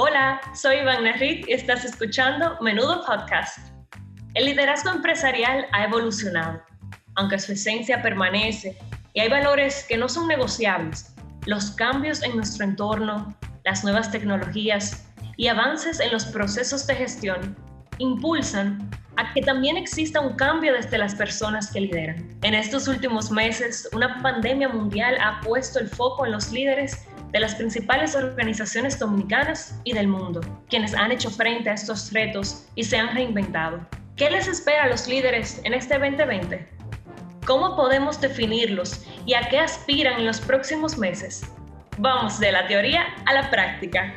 Hola, soy Iván Narrit y estás escuchando Menudo Podcast. El liderazgo empresarial ha evolucionado, aunque su esencia permanece y hay valores que no son negociables. Los cambios en nuestro entorno, las nuevas tecnologías y avances en los procesos de gestión impulsan a que también exista un cambio desde las personas que lideran. En estos últimos meses, una pandemia mundial ha puesto el foco en los líderes de las principales organizaciones dominicanas y del mundo, quienes han hecho frente a estos retos y se han reinventado. ¿Qué les espera a los líderes en este 2020? ¿Cómo podemos definirlos y a qué aspiran en los próximos meses? Vamos de la teoría a la práctica.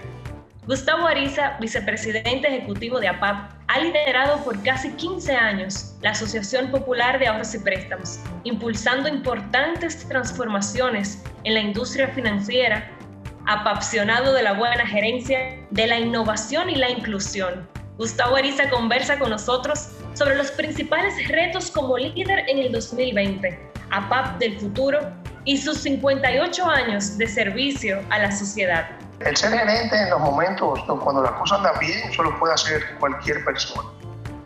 Gustavo Ariza, vicepresidente ejecutivo de APAP, ha liderado por casi 15 años la Asociación Popular de Ahorros y Préstamos, impulsando importantes transformaciones en la industria financiera apasionado de la buena gerencia, de la innovación y la inclusión. Gustavo Ariza conversa con nosotros sobre los principales retos como líder en el 2020, APAP del futuro y sus 58 años de servicio a la sociedad. El ser gerente en los momentos cuando las cosas andan bien, eso lo puede hacer cualquier persona.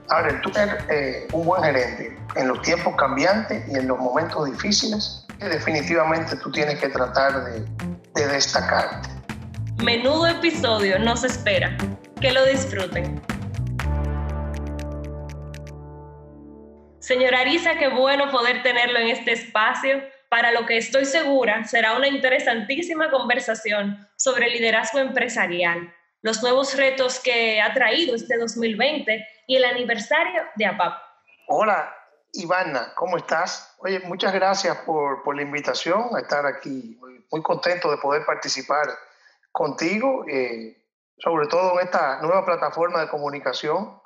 Ahora, el tú ser eh, un buen gerente en los tiempos cambiantes y en los momentos difíciles, definitivamente tú tienes que tratar de de destacarte. Menudo episodio nos espera. Que lo disfruten. Señora Arisa, qué bueno poder tenerlo en este espacio para lo que estoy segura será una interesantísima conversación sobre liderazgo empresarial, los nuevos retos que ha traído este 2020 y el aniversario de APAP. Hola, Ivana, ¿cómo estás? Oye, muchas gracias por, por la invitación a estar aquí muy contento de poder participar contigo, eh, sobre todo en esta nueva plataforma de comunicación,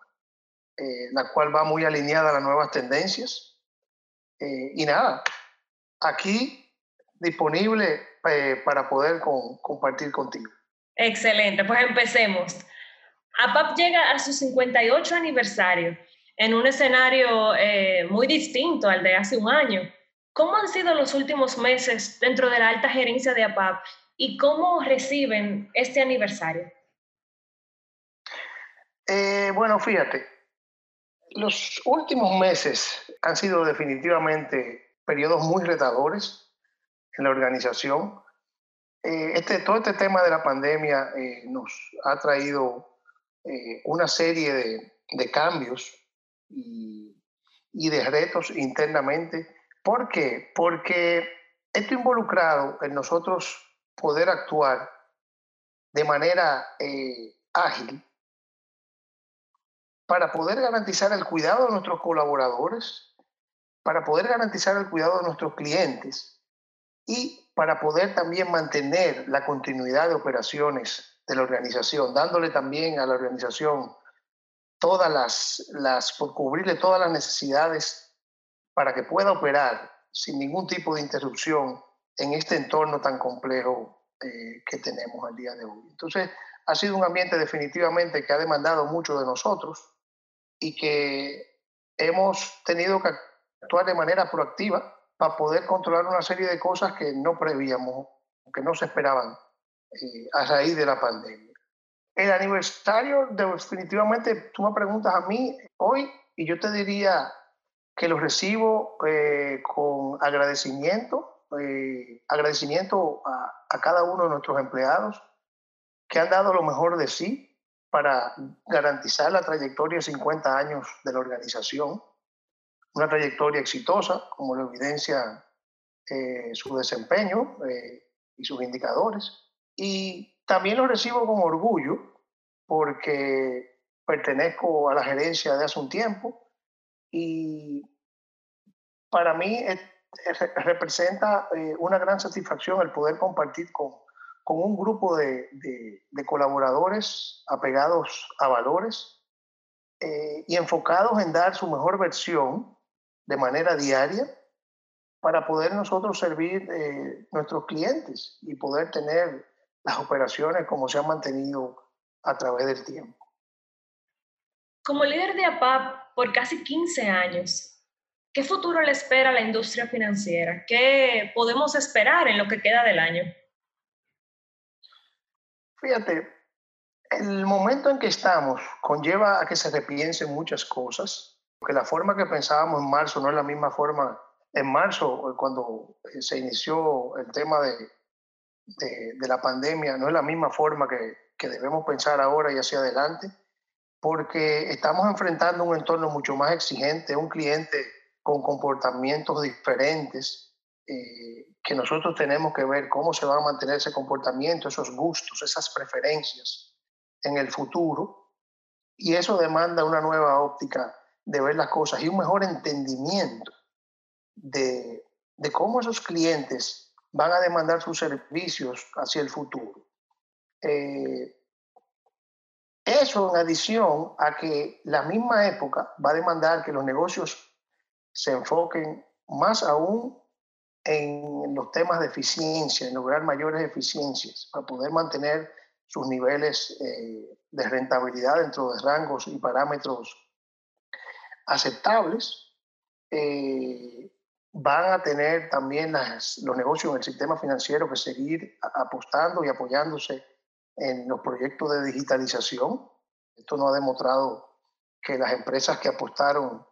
eh, la cual va muy alineada a las nuevas tendencias. Eh, y nada, aquí disponible para poder compartir contigo. Excelente, pues empecemos. APAP llega a su 58 aniversario en un escenario muy distinto al de hace un año. ¿Cómo han sido los últimos meses dentro de la alta gerencia de APAP y cómo reciben este aniversario? Eh, bueno, fíjate, los últimos meses han sido definitivamente periodos muy retadores en la organización. Eh, este, todo este tema de la pandemia eh, nos ha traído una serie de, cambios y, y, de retos internamente ¿Por qué? Porque esto involucrado en nosotros poder actuar de manera eh, ágil para poder garantizar el cuidado de nuestros colaboradores, para poder garantizar el cuidado de nuestros clientes y para poder también mantener la continuidad de operaciones de la organización, dándole también a la organización todas las, por cubrirle todas las necesidades para que pueda operar sin ningún tipo de interrupción en este entorno tan complejo eh, que tenemos al día de hoy. Entonces, ha sido un ambiente definitivamente que ha demandado mucho de nosotros y que hemos tenido que actuar de manera proactiva para poder controlar una serie de cosas que no prevíamos, que no se esperaban eh, a raíz de la pandemia. El aniversario, definitivamente, tú me preguntas a mí hoy y yo te diría que los recibo eh, con agradecimiento, eh, agradecimiento a, a, cada uno de nuestros empleados que han dado lo mejor de sí para garantizar la trayectoria de 50 años de la organización, una trayectoria exitosa, como lo evidencia eh, su desempeño y sus indicadores. Y también lo recibo con orgullo porque pertenezco a la gerencia de hace un tiempo y para mí representa eh, una gran satisfacción el poder compartir con, con un grupo de, de, colaboradores apegados a valores eh, y enfocados en dar su mejor versión de manera diaria para poder nosotros servir eh, nuestros clientes y poder tener las operaciones como se han mantenido a través del tiempo. Como líder de APAP por casi 15 años, ¿qué futuro le espera a la industria financiera? ¿Qué podemos esperar en lo que queda del año? Fíjate, El momento en que estamos conlleva a que se repiensen muchas cosas, porque la forma que pensábamos en marzo no es la misma forma en marzo, cuando eh, se inició el tema de, de, la pandemia, no es la misma forma que, que debemos pensar ahora y hacia adelante, porque estamos enfrentando un entorno mucho más exigente, un cliente con comportamientos diferentes, eh, que nosotros tenemos que ver cómo se va a mantener ese comportamiento, esos gustos, esas preferencias en el futuro. Y eso demanda una nueva óptica de ver las cosas y un mejor entendimiento de, de cómo esos clientes van a demandar sus servicios hacia el futuro. Eh, eso en adición a que la misma época va a demandar que los negocios se enfoquen más aún en los temas de eficiencia, en lograr mayores eficiencias para poder mantener sus niveles eh, de rentabilidad dentro de rangos y parámetros aceptables. Eh, van a tener también los negocios en el sistema financiero que seguir apostando y apoyándose en los proyectos de digitalización. Esto nos ha demostrado que las empresas que apostaron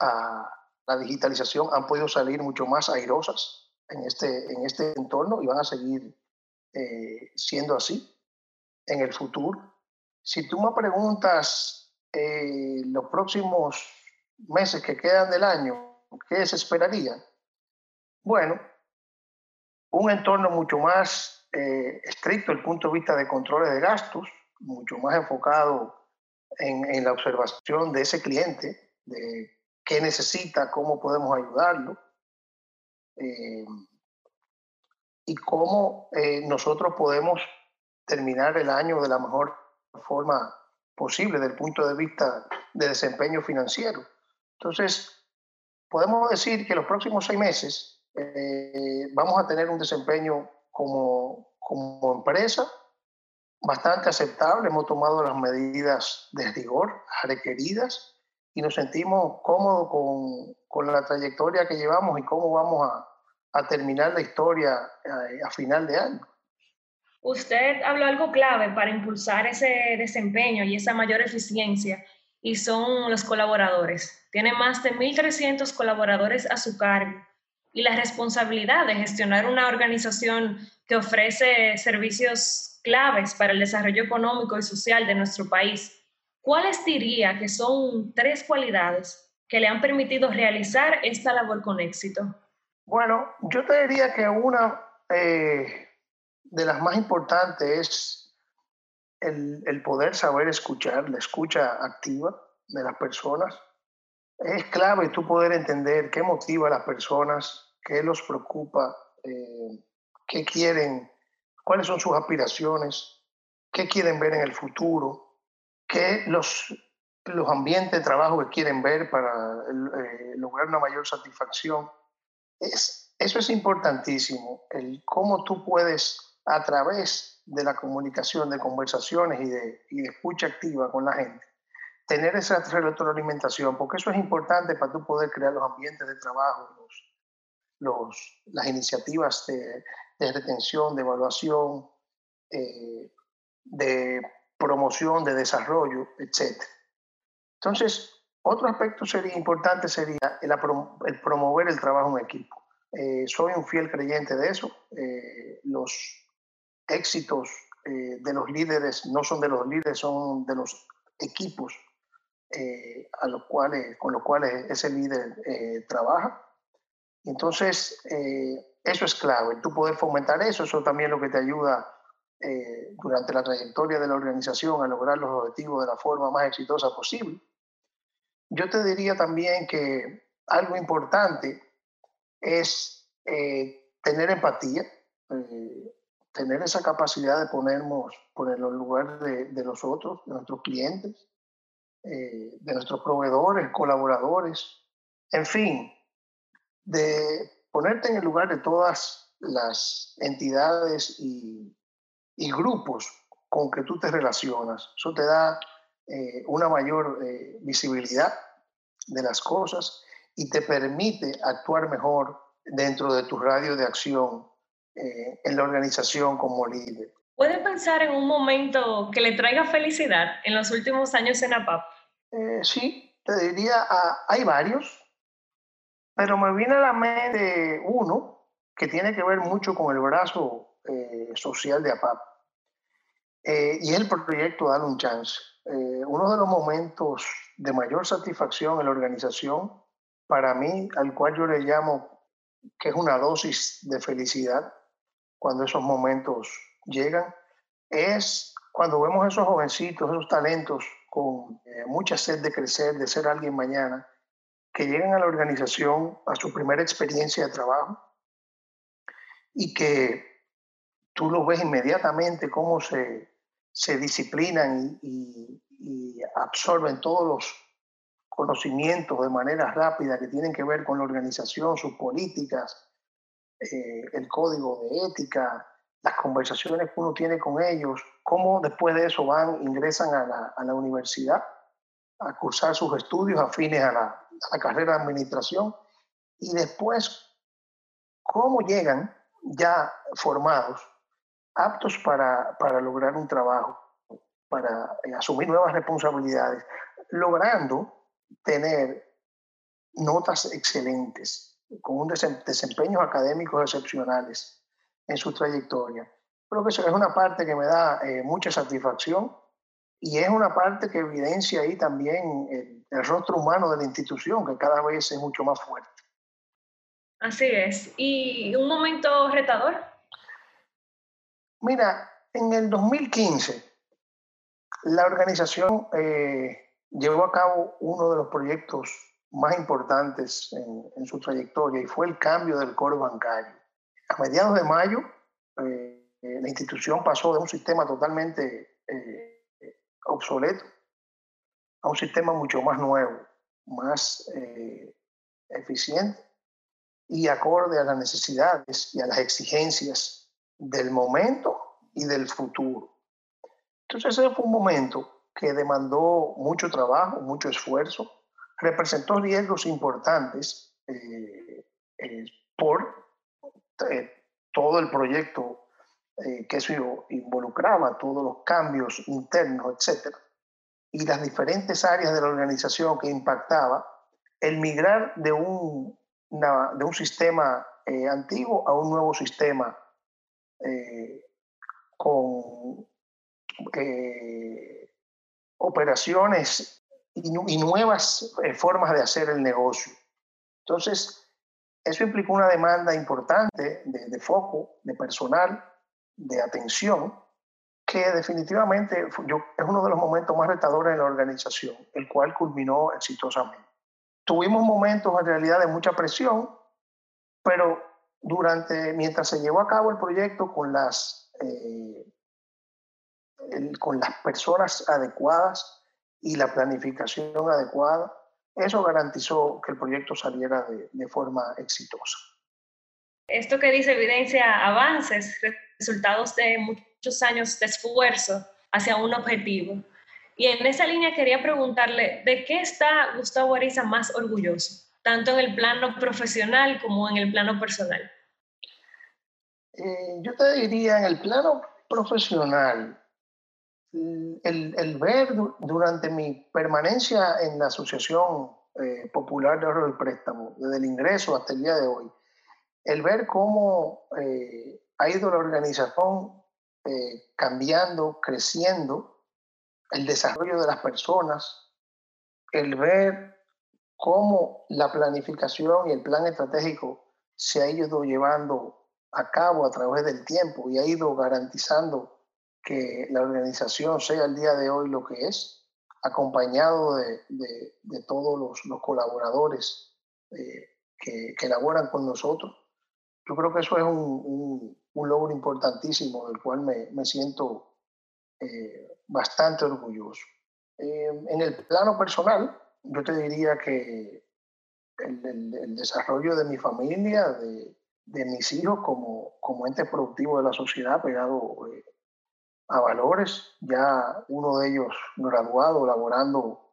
a la digitalización han podido salir mucho más airosas en este, en este entorno y van a seguir eh, siendo así en el futuro. Si tú me preguntas eh, los próximos meses que quedan del año, ¿qué se esperaría? Bueno, un entorno mucho más eh, estricto desde el punto de vista de controles de gastos, mucho más enfocado en, en la observación de ese cliente, de qué necesita, cómo podemos ayudarlo eh, y cómo eh, nosotros podemos terminar el año de la mejor forma posible desde el punto de vista de desempeño financiero. Entonces, podemos decir que los próximos seis meses eh, vamos a tener un desempeño como, como empresa bastante aceptable. Hemos tomado las medidas de rigor requeridas y nos sentimos cómodos con, con la trayectoria que llevamos y cómo vamos a, a terminar la historia a, eh, a final de año. Usted habló algo clave para impulsar ese desempeño y esa mayor eficiencia y son los colaboradores. Tiene más de 1.300 colaboradores a su cargo y la responsabilidad de gestionar una organización que ofrece servicios claves para el desarrollo económico y social de nuestro país ¿cuáles diría que son tres cualidades que le han permitido realizar esta labor con éxito? Bueno, yo te diría que una eh, de las más importantes es el, el, poder saber escuchar, la escucha activa de las personas. Es clave tú poder entender qué motiva a las personas, qué los preocupa, eh, qué quieren, cuáles son sus aspiraciones, qué quieren ver en el futuro que los, los ambientes de trabajo que quieren ver para eh, lograr una mayor satisfacción. Es, eso es importantísimo, el cómo tú puedes a través de la comunicación, de conversaciones y de, y de escucha activa con la gente, tener esa retroalimentación, porque eso es importante para tú poder crear los ambientes de trabajo, los, las iniciativas de, de, retención, de evaluación, eh, de promoción, de desarrollo, etc. Entonces, otro aspecto sería importante sería el, promover el trabajo en equipo. Eh, soy un fiel creyente de eso. Eh, los éxitos eh, de los líderes no son de los líderes, son de los equipos a los cuales, con los cuales ese líder trabaja. Entonces, eso es clave, tú poder fomentar eso, eso también es lo que te ayuda eh, durante la trayectoria de la organización a lograr los objetivos de la forma más exitosa posible. Yo te diría también que algo importante es eh, tener empatía, eh, tener esa capacidad de ponernos, ponernos en lugar de, de los otros, de nuestros clientes, de nuestros proveedores, colaboradores, en fin, de ponerte en el lugar de todas las entidades y y grupos con que tú te relacionas. Eso te da eh, una mayor eh, visibilidad de las cosas y te permite actuar mejor dentro de tu radio de acción eh, en la organización como líder. ¿Puede pensar en un momento que le traiga felicidad en los últimos años en APAP? Eh, sí, te diría, ah, hay varios, pero me viene a la mente uno que tiene que ver mucho con el brazo eh, social de APAP. Eh, y el proyecto Dar un Chance. uno de los momentos de mayor satisfacción en la organización, para mí, al cual yo le llamo que es una dosis de felicidad cuando esos momentos llegan, es cuando vemos esos jovencitos, esos talentos con eh, mucha sed de crecer, de ser alguien mañana, que llegan a la organización a su primera experiencia de trabajo y que tú los ves inmediatamente cómo se, se disciplinan y absorben todos los conocimientos de manera rápida que tienen que ver con la organización, sus políticas, eh, el código de ética, las conversaciones que uno tiene con ellos, cómo después de eso van, ingresan a la, universidad a cursar sus estudios afines a la, carrera de administración y después cómo llegan ya formados, aptos para, para lograr un trabajo, para eh, asumir nuevas responsabilidades, logrando tener notas excelentes, con un desempeños académicos excepcionales en su trayectoria. Creo que eso es una parte que me da eh, mucha satisfacción y es una parte que evidencia ahí también el, el, rostro humano de la institución, que cada vez es mucho más fuerte. Así es. ¿Y un momento retador? Mira, en el 2015, la organización eh, llevó a cabo uno de los proyectos más importantes en, su trayectoria y fue el cambio del core bancario. A mediados de mayo, eh, la institución pasó de un sistema totalmente eh, obsoleto a un sistema mucho más nuevo, más eh, eficiente y acorde a las necesidades y a las exigencias del momento y del futuro. Entonces ese fue un momento que demandó mucho trabajo, mucho esfuerzo, representó riesgos importantes eh, eh, por eh, todo el proyecto que eso involucraba, todos los cambios internos, etc. Y las diferentes áreas de la organización que impactaba el migrar de un, de un sistema antiguo a un nuevo sistema con operaciones y, nuevas eh, formas de hacer el negocio. Entonces, eso implicó una demanda importante de, foco, de personal, de atención, que definitivamente yo, es uno de los momentos más retadores en la organización, el cual culminó exitosamente. Tuvimos momentos en realidad de mucha presión, pero durante, mientras se llevó a cabo el proyecto con las eh, con las personas adecuadas y la planificación adecuada, eso garantizó que el proyecto saliera de, de forma exitosa. Esto que dice evidencia avances, resultados de muchos años de esfuerzo hacia un objetivo. Y en esa línea quería preguntarle, ¿de qué está Gustavo Ariza más orgulloso, tanto en el plano profesional como en el plano personal? Eh, yo te diría, en el plano profesional, el, ver durante mi permanencia en la Asociación eh, Popular de Ahorro y Préstamo, desde el ingreso hasta el día de hoy, el ver cómo eh, ha ido la organización eh, cambiando, creciendo, el desarrollo de las personas, el ver cómo la planificación y el plan estratégico se ha ido llevando a cabo a través del tiempo y ha ido garantizando que la organización sea el día de hoy lo que es, acompañado de, de, todos los, los colaboradores eh, que, que, elaboran con nosotros. Yo creo que eso es un, un, logro importantísimo del cual me, me siento eh, bastante orgulloso. Eh, en el plano personal, yo te diría que el, el, el desarrollo de mi familia, de, de, mis hijos como, como ente productivo de la sociedad, pegado a valores, ya uno de ellos graduado, laborando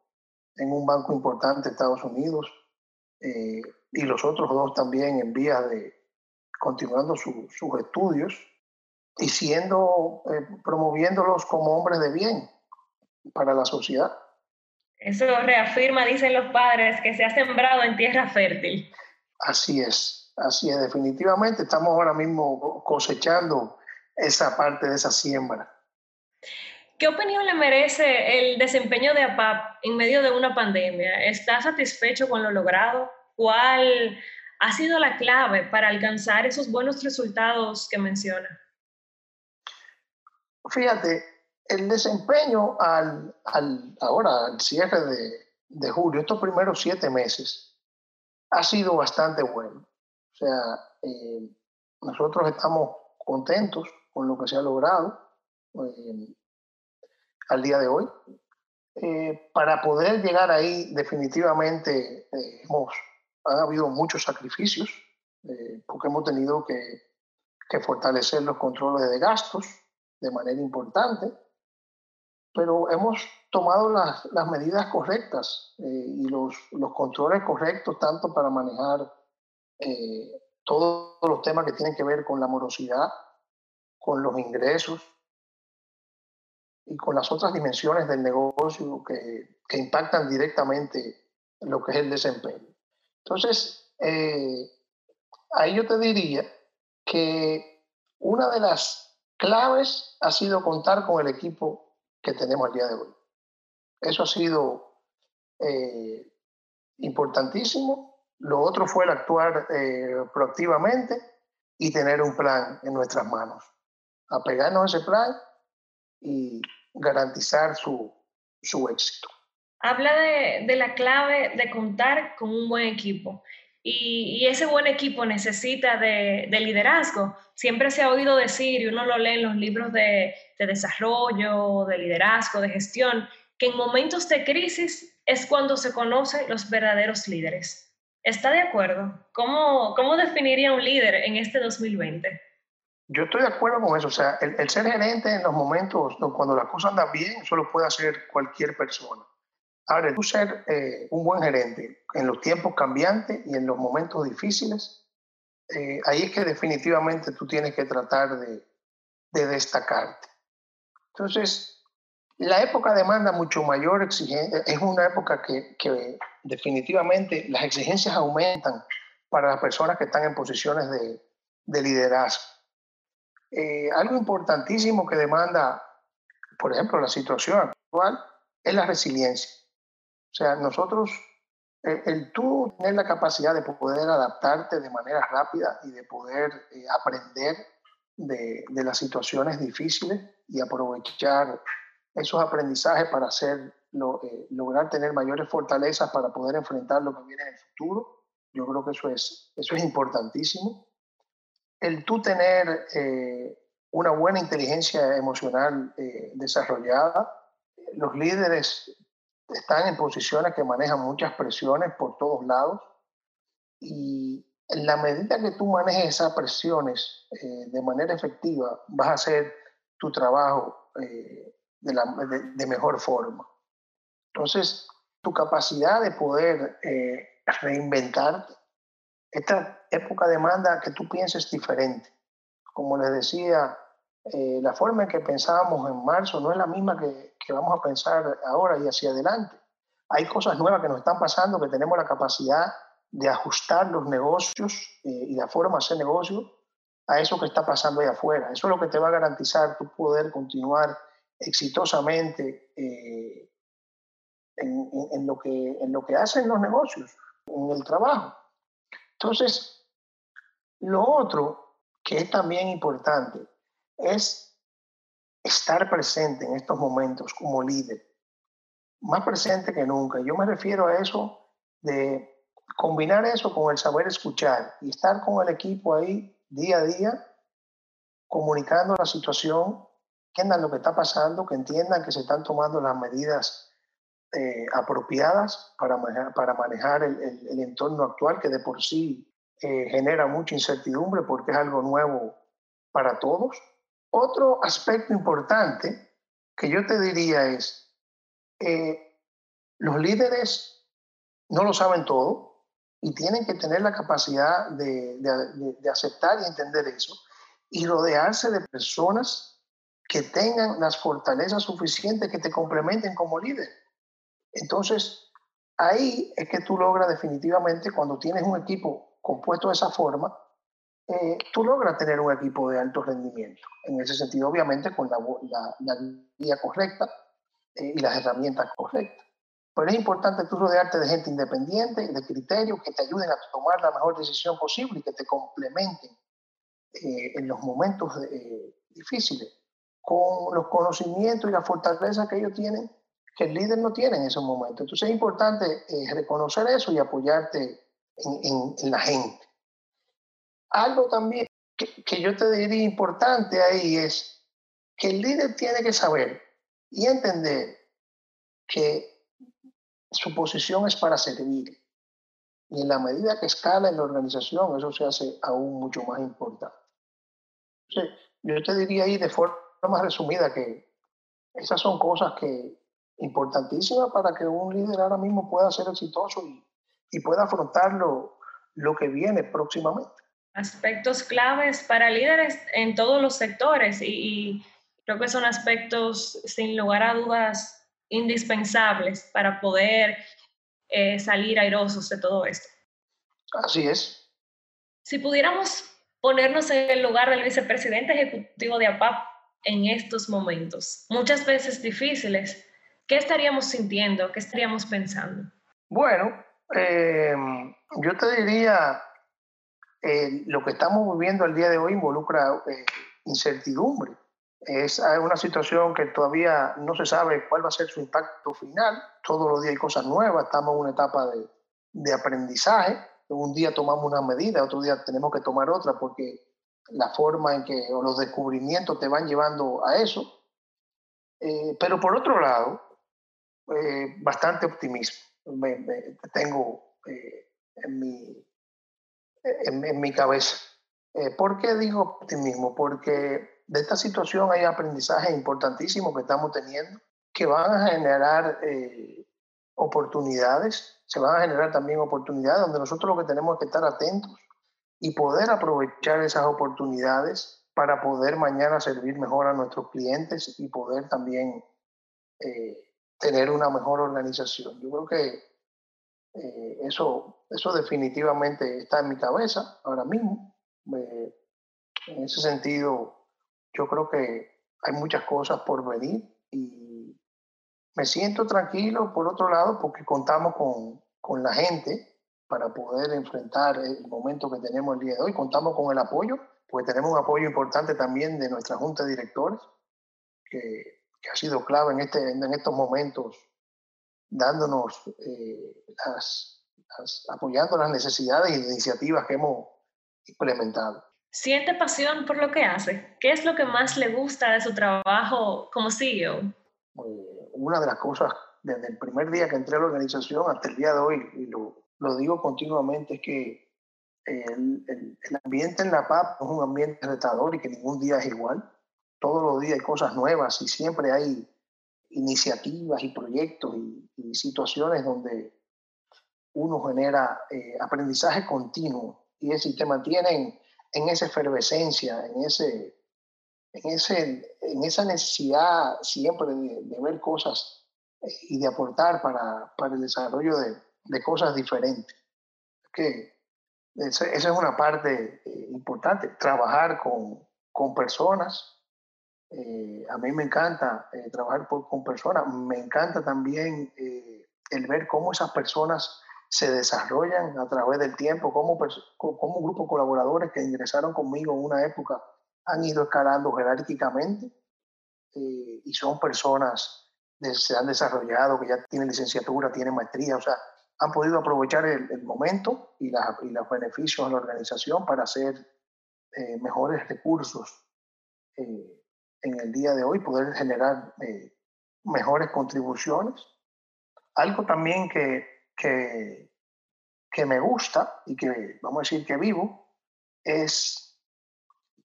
en un banco importante de Estados Unidos, eh, y los otros dos también en vías de continuando sus estudios. y siendo, eh, promoviéndolos como hombres de bien para la sociedad. Eso reafirma, dicen los padres, que se ha sembrado en tierra fértil. Así es, así es, definitivamente estamos ahora mismo cosechando esa parte de esa siembra. ¿Qué opinión le merece el desempeño de APAP en medio de una pandemia? ¿Está satisfecho con lo logrado? ¿Cuál ha sido la clave para alcanzar esos buenos resultados que menciona? Fíjate, el desempeño al, ahora, al cierre de, julio, estos primeros siete meses, ha sido bastante bueno. O sea, eh, nosotros estamos contentos con lo que se ha logrado eh, al día de hoy. Eh, para poder llegar ahí, definitivamente hemos, han habido muchos sacrificios, porque hemos tenido que, que fortalecer los controles de gastos de manera importante pero hemos tomado las, las medidas correctas eh, y los, los, controles correctos, tanto para manejar eh, todos los temas que tienen que ver con la morosidad, con los ingresos y con las otras dimensiones del negocio que, que impactan directamente lo que es el desempeño. Entonces, eh, ahí yo te diría que una de las claves ha sido contar con el equipo que tenemos el día de hoy. Eso ha sido eh, importantísimo. Lo otro fue el actuar eh, proactivamente y tener un plan en nuestras manos. Apegarnos a ese plan y garantizar su, su éxito. Habla de, de, la clave de contar con un buen equipo. Y, ese buen equipo necesita de, liderazgo. Siempre se ha oído decir, y uno lo lee en los libros de, desarrollo, de liderazgo, de gestión, que en momentos de crisis es cuando se conocen los verdaderos líderes. ¿Está de acuerdo? ¿Cómo, cómo definiría un líder en este 2020? Yo estoy de acuerdo con eso. O sea, el, el ser gerente en los momentos cuando las cosas andan bien, eso lo puede hacer cualquier persona. Ahora, tú ser eh, un buen gerente en los tiempos cambiantes y en los momentos difíciles, eh, ahí es que definitivamente tú tienes que tratar de, destacarte. Entonces, la época demanda mucho mayor exigencia, es una época que, definitivamente las exigencias aumentan para las personas que están en posiciones de, liderazgo. Eh, algo importantísimo que demanda, por ejemplo, la situación actual es la resiliencia. O sea, nosotros, el, tú tener la capacidad de poder adaptarte de manera rápida y de poder eh, aprender de, de, las situaciones difíciles y aprovechar esos aprendizajes para hacer, eh, lograr tener mayores fortalezas para poder enfrentar lo que viene en el futuro. Yo creo que eso es, eso es importantísimo. El tú tener eh, una buena inteligencia emocional desarrollada, los líderes están en posiciones que manejan muchas presiones por todos lados y en la medida que tú manejes esas presiones eh, de manera efectiva, vas a hacer tu trabajo eh, de, mejor forma. Entonces, tu capacidad de poder eh, reinventarte, esta época demanda que tú pienses diferente. Como les decía, la forma en que pensábamos en marzo no es la misma que, vamos a pensar ahora y hacia adelante. Hay cosas nuevas que nos están pasando, que tenemos la capacidad de ajustar los negocios eh, y la forma de hacer negocio a eso que está pasando ahí afuera. Eso es lo que te va a garantizar tu poder continuar exitosamente eh, en lo que hacen los negocios, en el trabajo. Entonces, lo otro que es también importante es estar presente en estos momentos como líder, más presente que nunca. Yo me refiero a eso de combinar eso con el saber escuchar y estar con el equipo ahí día a día, comunicando la situación, que entiendan lo que está pasando, que entiendan que se están tomando las medidas eh, apropiadas para manejar, para manejar el, entorno actual, que de por sí eh, genera mucha incertidumbre porque es algo nuevo para todos otro aspecto importante que yo te diría es, eh, los líderes no lo saben todo y tienen que tener la capacidad de, aceptar y entender eso. y rodearse de personas que tengan las fortalezas suficientes que te complementen como líder. Entonces, ahí es que tú logras definitivamente, cuando tienes un equipo compuesto de esa forma, eh, tú logras tener un equipo de alto rendimiento. En ese sentido, obviamente, con la, la, guía correcta eh, y las herramientas correctas. Pero es importante tú rodearte de gente independiente, de criterios que te ayuden a tomar la mejor decisión posible y que te complementen eh, en los momentos difíciles con los conocimientos y la fortaleza que ellos tienen que el líder no tiene en esos momentos. Entonces es importante reconocer eso y apoyarte en, en la gente. Algo también que, yo te diría importante ahí es que el líder tiene que saber y entender que su posición es para servir. Y en la medida que escala en la organización, eso se hace aún mucho más importante. yo te diría ahí de forma resumida que esas son cosas que importantísimas para que un líder ahora mismo pueda ser exitoso y, y pueda afrontar lo, lo que viene próximamente aspectos claves para líderes en todos los sectores y, creo que son aspectos sin lugar a dudas indispensables para poder eh, salir airosos de todo esto. Así es. Si pudiéramos ponernos en el lugar del vicepresidente ejecutivo de APAP en estos momentos, muchas veces difíciles, ¿qué estaríamos sintiendo? ¿Qué estaríamos pensando? Bueno, eh, yo te diría eh, lo que estamos viviendo el día de hoy involucra eh, incertidumbre. Es una situación que todavía no se sabe cuál va a ser su impacto final. Todos los días hay cosas nuevas, estamos en una etapa de, de aprendizaje. Un día tomamos una medida, otro día tenemos que tomar otra porque la forma en que o los descubrimientos te van llevando a eso. Eh, pero por otro lado, bastante optimismo tengo en mi, en, mi cabeza. Eh, ¿Por qué digo optimismo? Porque de esta situación hay aprendizajes importantísimos que estamos teniendo que van a generar eh, oportunidades, se van a generar también oportunidades donde nosotros lo que tenemos que estar atentos y poder aprovechar esas oportunidades para poder mañana servir mejor a nuestros clientes y poder también eh, tener una mejor organización. Yo creo que eh, eso, eso definitivamente está en mi cabeza ahora mismo. en ese sentido, yo creo que hay muchas cosas por venir y me siento tranquilo, por otro lado, porque contamos con, con la gente para poder enfrentar el momento que tenemos el día de hoy. Contamos con el apoyo, porque tenemos un apoyo importante también de nuestra Junta de Directores, que, que ha sido clave en, este, en estos momentos dándonos eh, las, apoyando las necesidades y iniciativas que hemos implementado. ¿Siente pasión por lo que hace? ¿Qué es lo que más le gusta de su trabajo como CEO? Eh, una de las cosas desde el primer día que entré a la organización hasta el día de hoy, y lo, lo digo continuamente, es que el, el, el, ambiente en la PAP es un ambiente retador y que ningún día es igual. Todos los días hay cosas nuevas y siempre hay iniciativas y proyectos y, situaciones donde uno genera eh, aprendizaje continuo y es, si te mantienen en esa efervescencia, en, ese, en, ese, en esa necesidad siempre de, ver cosas eh, y de aportar para, para el desarrollo de, de, cosas diferentes. Que esa, es una parte eh, importante, trabajar con, con personas eh, a mí me encanta eh, trabajar con personas, me encanta también eh, el ver cómo esas personas se desarrollan a través del tiempo, cómo, cómo grupos colaboradores que ingresaron conmigo en una época han ido escalando jerárquicamente y son personas que se han desarrollado, que ya tienen licenciatura, tienen maestría, o sea, han podido aprovechar el, momento y, y, los beneficios de la organización para hacer mejores recursos en el día de hoy, poder generar eh, mejores contribuciones. Algo también que, que, que, me gusta y que vamos a decir que vivo es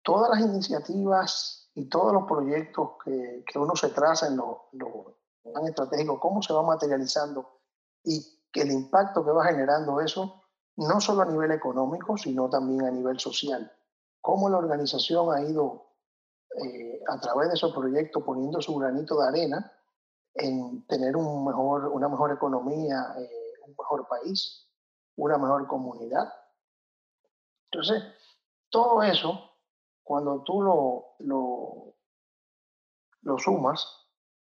todas las iniciativas y todos los proyectos que, que uno se traza en lo, lo tan estratégico, cómo se va materializando y que el impacto que va generando eso, no solo a nivel económico, sino también a nivel social. cómo la organización ha ido eh, a través de esos proyectos poniendo su granito de arena en tener un mejor, una mejor economía, eh, un mejor país, una mejor comunidad. Entonces, todo eso, cuando tú lo, lo, lo sumas,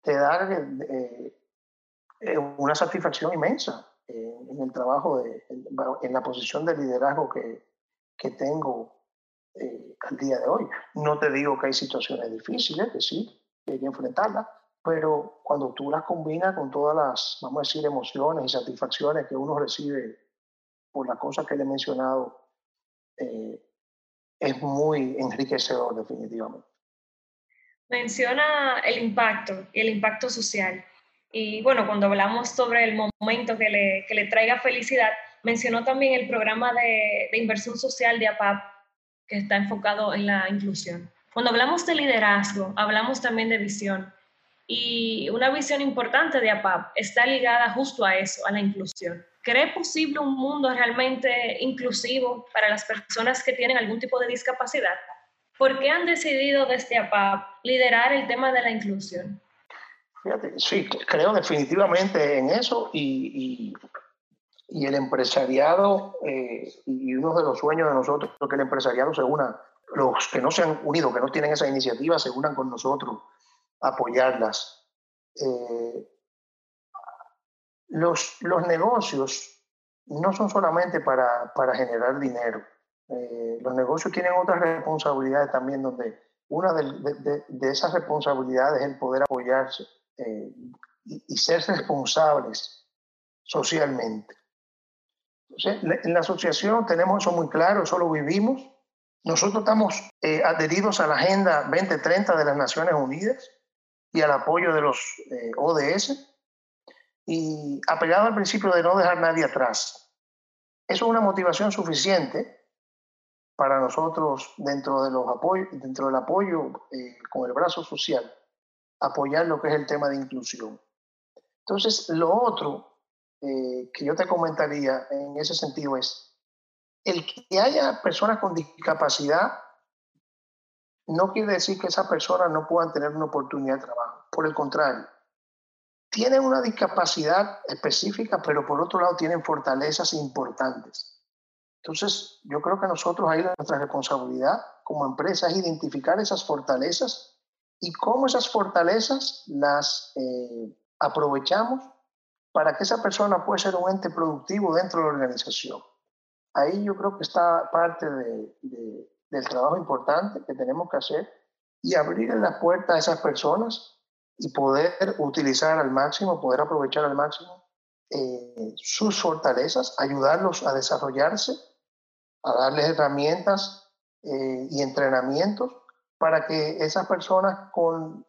te da eh, eh, una satisfacción inmensa en el trabajo, de, en, la posición de liderazgo que, que tengo al día de hoy. No te digo que hay situaciones difíciles, que sí, que hay que enfrentarlas, pero cuando tú las combinas con todas las, vamos a decir, emociones y satisfacciones que uno recibe por las cosas que le he mencionado, eh, es muy enriquecedor definitivamente. Menciona el impacto y el impacto social. Y bueno, cuando hablamos sobre el momento que le, que le traiga felicidad, mencionó también el programa de, de inversión social de APAP, que está enfocado en la inclusión. Cuando hablamos de liderazgo, hablamos también de visión. Y una visión importante de APAP está ligada justo a eso, a la inclusión. ¿Cree posible un mundo realmente inclusivo para las personas que tienen algún tipo de discapacidad? ¿Por qué han decidido desde APAP liderar el tema de la inclusión? Fíjate, sí, creo definitivamente en eso y, y, el empresariado, eh, y uno de los sueños de nosotros que el empresariado se una, los que no se han unido, que no tienen esa iniciativa, se unan con nosotros apoyarlas. Eh, los, los negocios no son solamente para, para generar dinero. Eh, los negocios tienen otras responsabilidades también, donde una de, de, esas responsabilidades es el poder apoyarse eh, y, ser responsables socialmente. En la asociación tenemos eso muy claro, eso lo vivimos. Nosotros estamos adheridos a la Agenda 2030 de las Naciones Unidas y al apoyo de los eh, ODS y apegado al principio de no dejar nadie atrás. Eso es una motivación suficiente para nosotros dentro, de los apoyos, dentro del apoyo eh, con el brazo social, apoyar lo que es el tema de inclusión. Entonces, lo otro eh, que yo te comentaría en ese sentido es, el que haya personas con discapacidad no quiere decir que esas personas no puedan tener una oportunidad de trabajo. Por el contrario, tienen una discapacidad específica, pero por otro lado tienen fortalezas importantes. Entonces, yo creo que nosotros ahí nuestra responsabilidad como empresa es identificar esas fortalezas y cómo esas fortalezas las eh, aprovechamos para que esa persona pueda ser un ente productivo dentro de la organización. Ahí yo creo que está parte de, del trabajo importante que tenemos que hacer y abrir la puerta a esas personas y poder utilizar al máximo, poder aprovechar al máximo eh, sus fortalezas, ayudarlos a desarrollarse, a darles herramientas eh, y entrenamientos para que esas personas con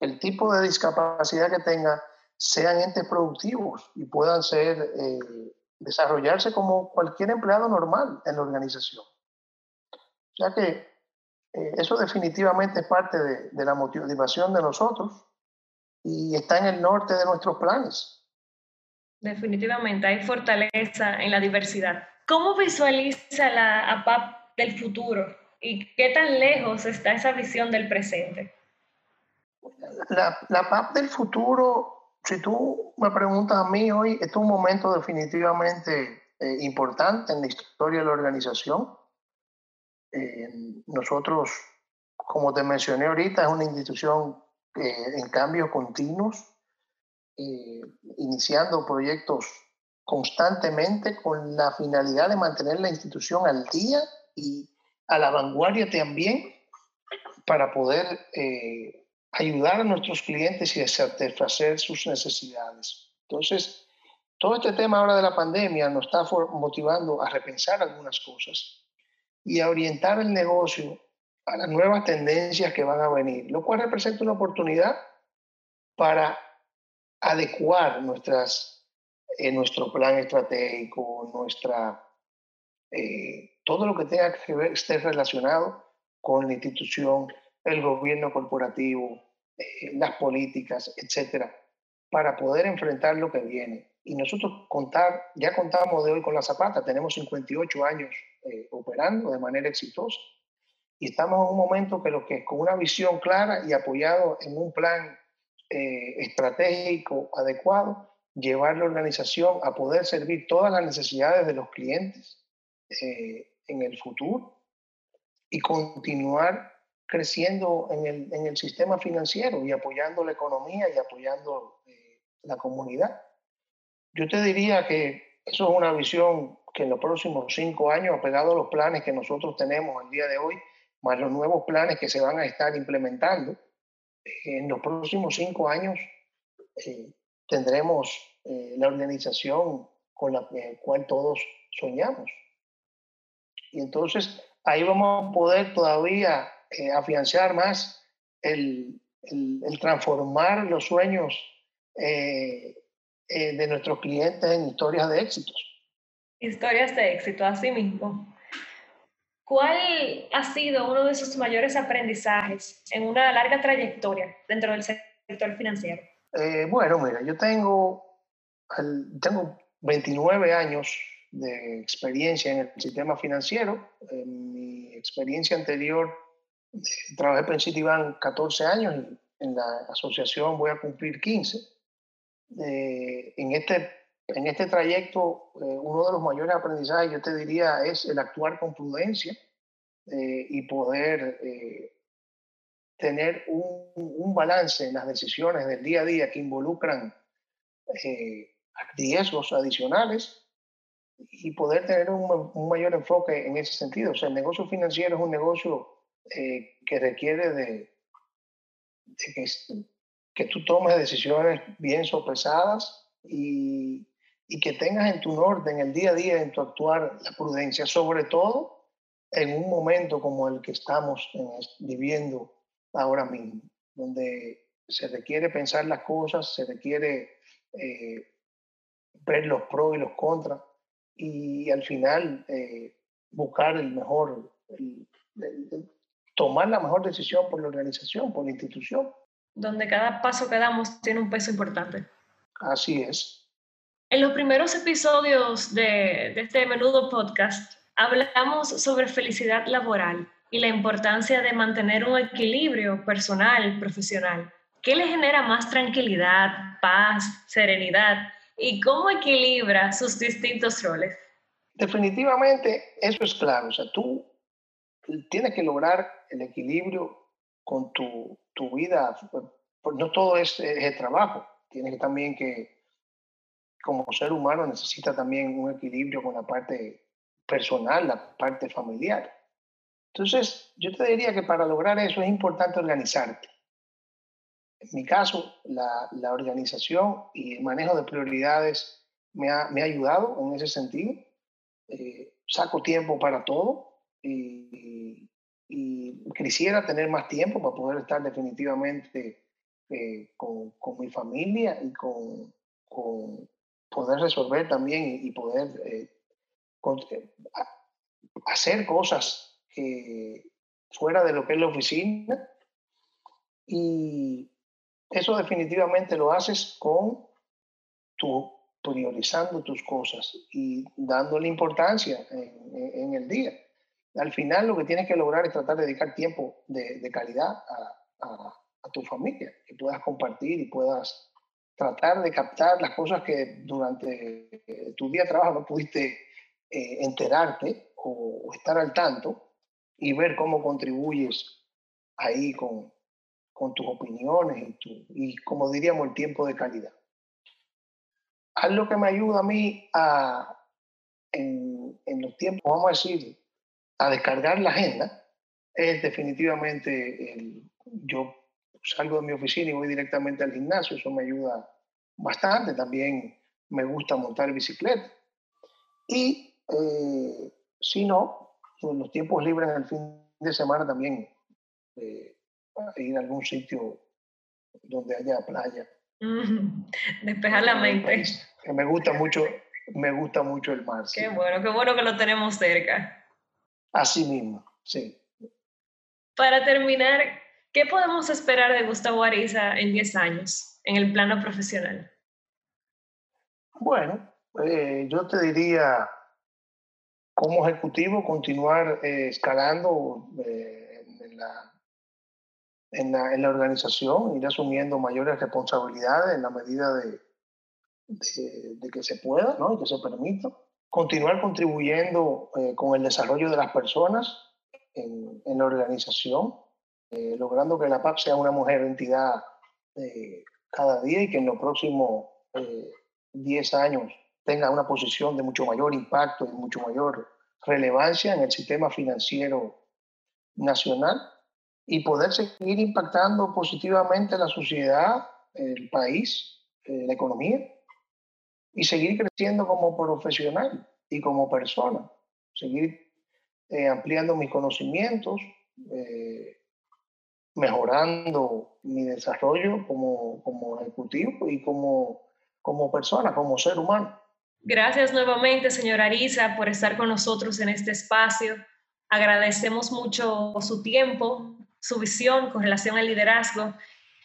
el tipo de discapacidad que tengan sean entes productivos y puedan ser, eh, desarrollarse como cualquier empleado normal en la organización. O sea que eh, eso definitivamente es parte de, la motivación de nosotros y está en el norte de nuestros planes. Definitivamente, hay fortaleza en la diversidad. ¿Cómo visualiza la APAP del futuro y qué tan lejos está esa visión del presente? La, la APAP del futuro, si tú me preguntas a mí hoy, es un momento definitivamente eh, importante en la historia de la organización. Eh, nosotros, como te mencioné ahorita, es una institución eh, en cambios continuos, eh, iniciando proyectos constantemente con la finalidad de mantener la institución al día y a la vanguardia también para poder ayudar a nuestros clientes y satisfacer sus necesidades. Entonces, todo este tema ahora de la pandemia nos está motivando a repensar algunas cosas y a orientar el negocio a las nuevas tendencias que van a venir, lo cual representa una oportunidad para adecuar nuestras, eh, nuestro plan estratégico, nuestra, eh, todo lo que tenga que ver, esté relacionado con la institución, el gobierno corporativo, eh, las políticas, etcétera, para poder enfrentar lo que viene. Y nosotros contar, ya contamos de hoy con la Zapata, tenemos 58 años eh, operando de manera exitosa Y estamos en un momento que lo que con una visión clara y apoyado en un plan eh, estratégico adecuado, llevar la organización a poder servir todas las necesidades de los clientes eh, en el futuro y continuar creciendo en el, en el, sistema financiero y apoyando la economía y apoyando eh, la comunidad. Yo te diría que eso es una visión que en los próximos cinco años, apegado a los planes que nosotros tenemos el día de hoy, más los nuevos planes que se van a estar implementando, eh, en los próximos cinco años eh, tendremos eh, la organización con la cual todos soñamos. Y entonces ahí vamos a poder todavía afianzar más el, el, transformar los sueños de nuestros clientes en historias de éxitos. Historias de éxito, así mismo. ¿Cuál ha sido uno de sus mayores aprendizajes en una larga trayectoria dentro del sector financiero? Eh, bueno, mira, yo tengo, tengo 29 años de experiencia en el sistema financiero. En mi experiencia anterior trabajé en Citibank 14 años y en la asociación voy a cumplir 15. Eh, en este en este trayecto, eh, uno de los mayores aprendizajes, yo te diría, es el actuar con prudencia eh, y poder eh, tener un, un, balance en las decisiones del día a día que involucran riesgos adicionales y poder tener un, un, mayor enfoque en ese sentido. O sea, el negocio financiero es un negocio que requiere de, de que, que tú tomes decisiones bien sopesadas y, y que tengas en tu norte, en el día a día, en tu actuar, la prudencia, sobre todo en un momento como el que estamos viviendo ahora mismo, donde se requiere pensar las cosas, se requiere eh, ver los pros y los contras y al final eh, buscar el mejor, tomar la mejor decisión por la organización, por la institución. Donde cada paso que damos tiene un peso importante. Así es. En los primeros episodios de, este menudo podcast hablamos sobre felicidad laboral y la importancia de mantener un equilibrio personal, profesional. ¿Qué le genera más tranquilidad, paz, serenidad y cómo equilibra sus distintos roles? Definitivamente eso es claro. O sea, tú tienes que lograr el equilibrio con tu, tu vida. Pues, no todo es, es el trabajo. Tienes también que como ser humano necesita también un equilibrio con la parte personal, la parte familiar. Entonces, yo te diría que para lograr eso es importante organizarte. En mi caso, la, la organización y el manejo de prioridades me ha, me ha ayudado en ese sentido. Eh, saco tiempo para todo y, y, quisiera tener más tiempo para poder estar definitivamente eh, con, con, mi familia y con, con, poder resolver también y, poder eh, eh, hacer cosas fuera de lo que es la oficina. Y eso definitivamente lo haces con tu priorizando tus cosas y dándole importancia en, el día. Al final lo que tienes que lograr es tratar de dedicar tiempo de, calidad a, a, tu familia, que puedas compartir y puedas tratar de captar las cosas que durante eh, tu día de trabajo no pudiste eh, enterarte o, estar al tanto y ver cómo contribuyes ahí con, con tus opiniones y, tu, y, como diríamos, el tiempo de calidad. Algo que me ayuda a mí a, en, en los tiempos, vamos a decir, a descargar la agenda, es definitivamente el, yo salgo de mi oficina y voy directamente al gimnasio, eso me ayuda bastante. También me gusta montar bicicleta. Y eh, si no, en los tiempos libres el fin de semana también eh, ir a algún sitio donde haya playa. despejar la mente. Que me gusta mucho, me gusta mucho el mar. Qué bueno, qué bueno que lo tenemos cerca. Así mismo, sí. Para terminar, ¿Qué podemos esperar de Gustavo Ariza en 10 años en el plano profesional? Bueno, eh, yo te diría, como ejecutivo, continuar eh, escalando eh, la, en la, en la organización, ir asumiendo mayores responsabilidades en la medida de, de, que se pueda ¿no? y que se permita. Continuar contribuyendo eh, con el desarrollo de las personas en, la organización, eh, logrando que la PAP sea una mujer entidad eh, cada día y que en los próximos 10 años tenga una posición de mucho mayor impacto y mucho mayor relevancia en el sistema financiero nacional y poder seguir impactando positivamente la sociedad, el país, la economía y seguir creciendo como profesional y como persona, seguir eh, ampliando mis conocimientos, eh, mejorando mi desarrollo como, como ejecutivo y como, como persona, como ser humano. Gracias nuevamente, señora Arisa, por estar con nosotros en este espacio. Agradecemos mucho su tiempo, su visión con relación al liderazgo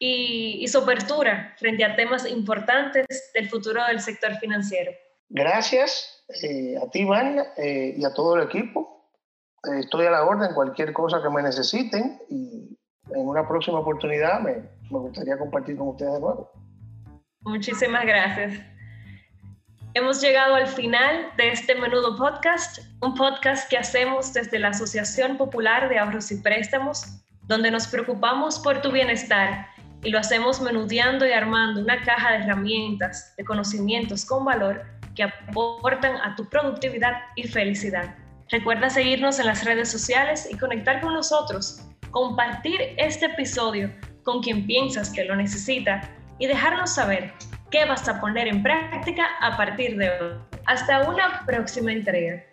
y, su apertura frente a temas importantes del futuro del sector financiero. Gracias eh, a ti, Vania, eh, y a todo el equipo. Eh, estoy a la orden, cualquier cosa que me necesiten y en una próxima oportunidad me, me gustaría compartir con ustedes de nuevo. Muchísimas gracias. Hemos llegado al final de este menudo podcast, un podcast que hacemos desde la Asociación Popular de Ahorros y Préstamos, donde nos preocupamos por tu bienestar y lo hacemos menudeando y armando una caja de herramientas, de conocimientos con valor que aportan a tu productividad y felicidad. Recuerda seguirnos en las redes sociales y conectar con nosotros, compartir este episodio con quien piensas que lo necesita y dejarnos saber qué vas a poner en práctica a partir de hoy. Hasta una próxima entrega.